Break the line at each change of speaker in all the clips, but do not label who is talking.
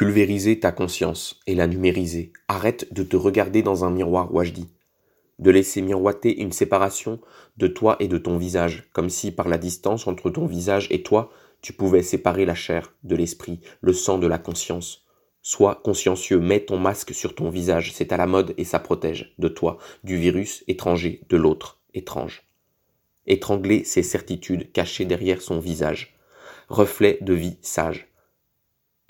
Pulvériser ta conscience et la numériser. Arrête de te regarder dans un miroir Wajdi. De laisser miroiter une séparation de toi et de ton visage, comme si par la distance entre ton visage et toi, tu pouvais séparer la chair de l'esprit, le sang de la conscience. Sois consciencieux, mets ton masque sur ton visage, c'est à la mode et ça protège de toi, du virus étranger, de l'autre étrange. Étrangler ses certitudes cachées derrière son visage. Reflet de vie sage.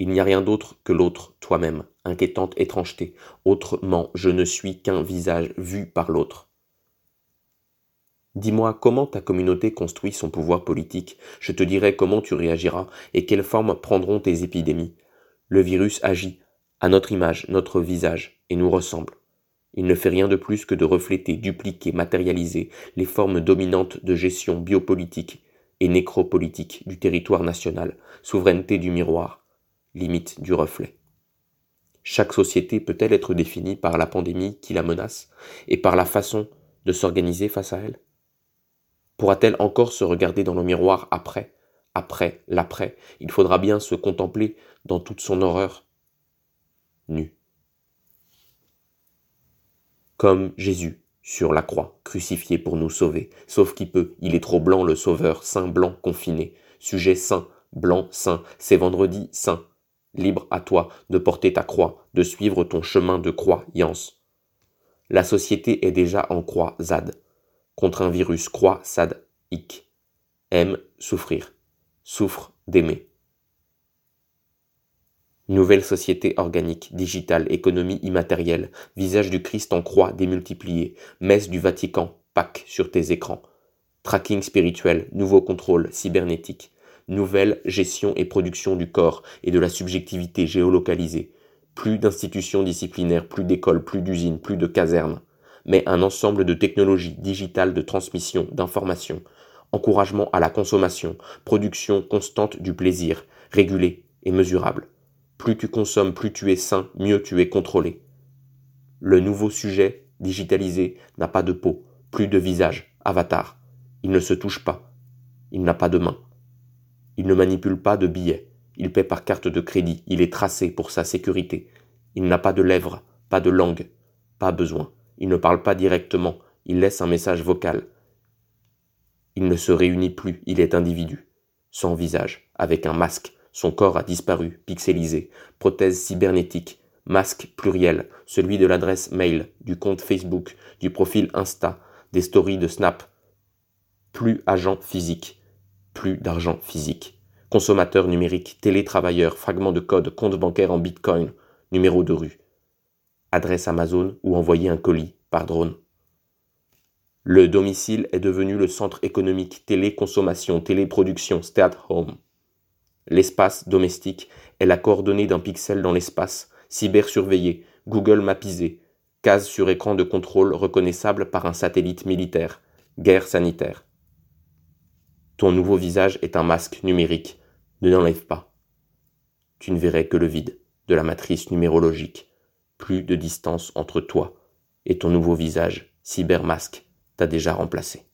Il n'y a rien d'autre que l'autre, toi-même, inquiétante étrangeté. Autrement, je ne suis qu'un visage vu par l'autre. Dis-moi comment ta communauté construit son pouvoir politique, je te dirai comment tu réagiras et quelles formes prendront tes épidémies. Le virus agit, à notre image, notre visage, et nous ressemble. Il ne fait rien de plus que de refléter, dupliquer, matérialiser les formes dominantes de gestion biopolitique et nécropolitique du territoire national, souveraineté du miroir, limite du reflet. Chaque société peut-elle être définie par la pandémie qui la menace et par la façon de s'organiser face à elle? Pourra-t-elle encore se regarder dans le miroir après, après, l'après? Il faudra bien se contempler dans toute son horreur nu. Comme Jésus sur la croix, crucifié pour nous sauver, sauf qui peut, il est trop blanc le sauveur, saint blanc confiné, sujet saint, blanc saint, c'est vendredi saint, Libre à toi de porter ta croix, de suivre ton chemin de croyance. La société est déjà en croix ZAD, contre un virus croix SAD IC. Aime souffrir, souffre d'aimer. Nouvelle société organique, digitale, économie immatérielle, visage du Christ en croix démultiplié, messe du Vatican, Pâques sur tes écrans. Tracking spirituel, nouveau contrôle cybernétique, nouvelle gestion et production du corps et de la subjectivité géolocalisée. Plus d'institutions disciplinaires, plus d'écoles, plus d'usines, plus de casernes, mais un ensemble de technologies digitales de transmission, d'information, encouragement à la consommation, production constante du plaisir, régulée et mesurable. Plus tu consommes, plus tu es sain, mieux tu es contrôlé. Le nouveau sujet, digitalisé, n'a pas de peau, plus de visage, avatar. Il ne se touche pas. Il n'a pas de main. Il ne manipule pas de billets. Il paie par carte de crédit. Il est tracé pour sa sécurité. Il n'a pas de lèvres, pas de langue. Pas besoin. Il ne parle pas directement. Il laisse un message vocal. Il ne se réunit plus. Il est individu. Sans visage, avec un masque. Son corps a disparu, pixelisé. Prothèse cybernétique. Masque pluriel. Celui de l'adresse mail, du compte Facebook, du profil Insta, des stories de Snap. Plus agent physique plus d'argent physique. Consommateur numérique, télétravailleur, fragment de code, compte bancaire en bitcoin, numéro de rue. Adresse Amazon ou envoyer un colis par drone. Le domicile est devenu le centre économique, téléconsommation, téléproduction, stay at home. L'espace domestique est la coordonnée d'un pixel dans l'espace, cybersurveillé, Google mapisé, case sur écran de contrôle reconnaissable par un satellite militaire, guerre sanitaire. Ton nouveau visage est un masque numérique. Ne l'enlève pas. Tu ne verrais que le vide de la matrice numérologique. Plus de distance entre toi et ton nouveau visage, cybermasque, t'a déjà remplacé.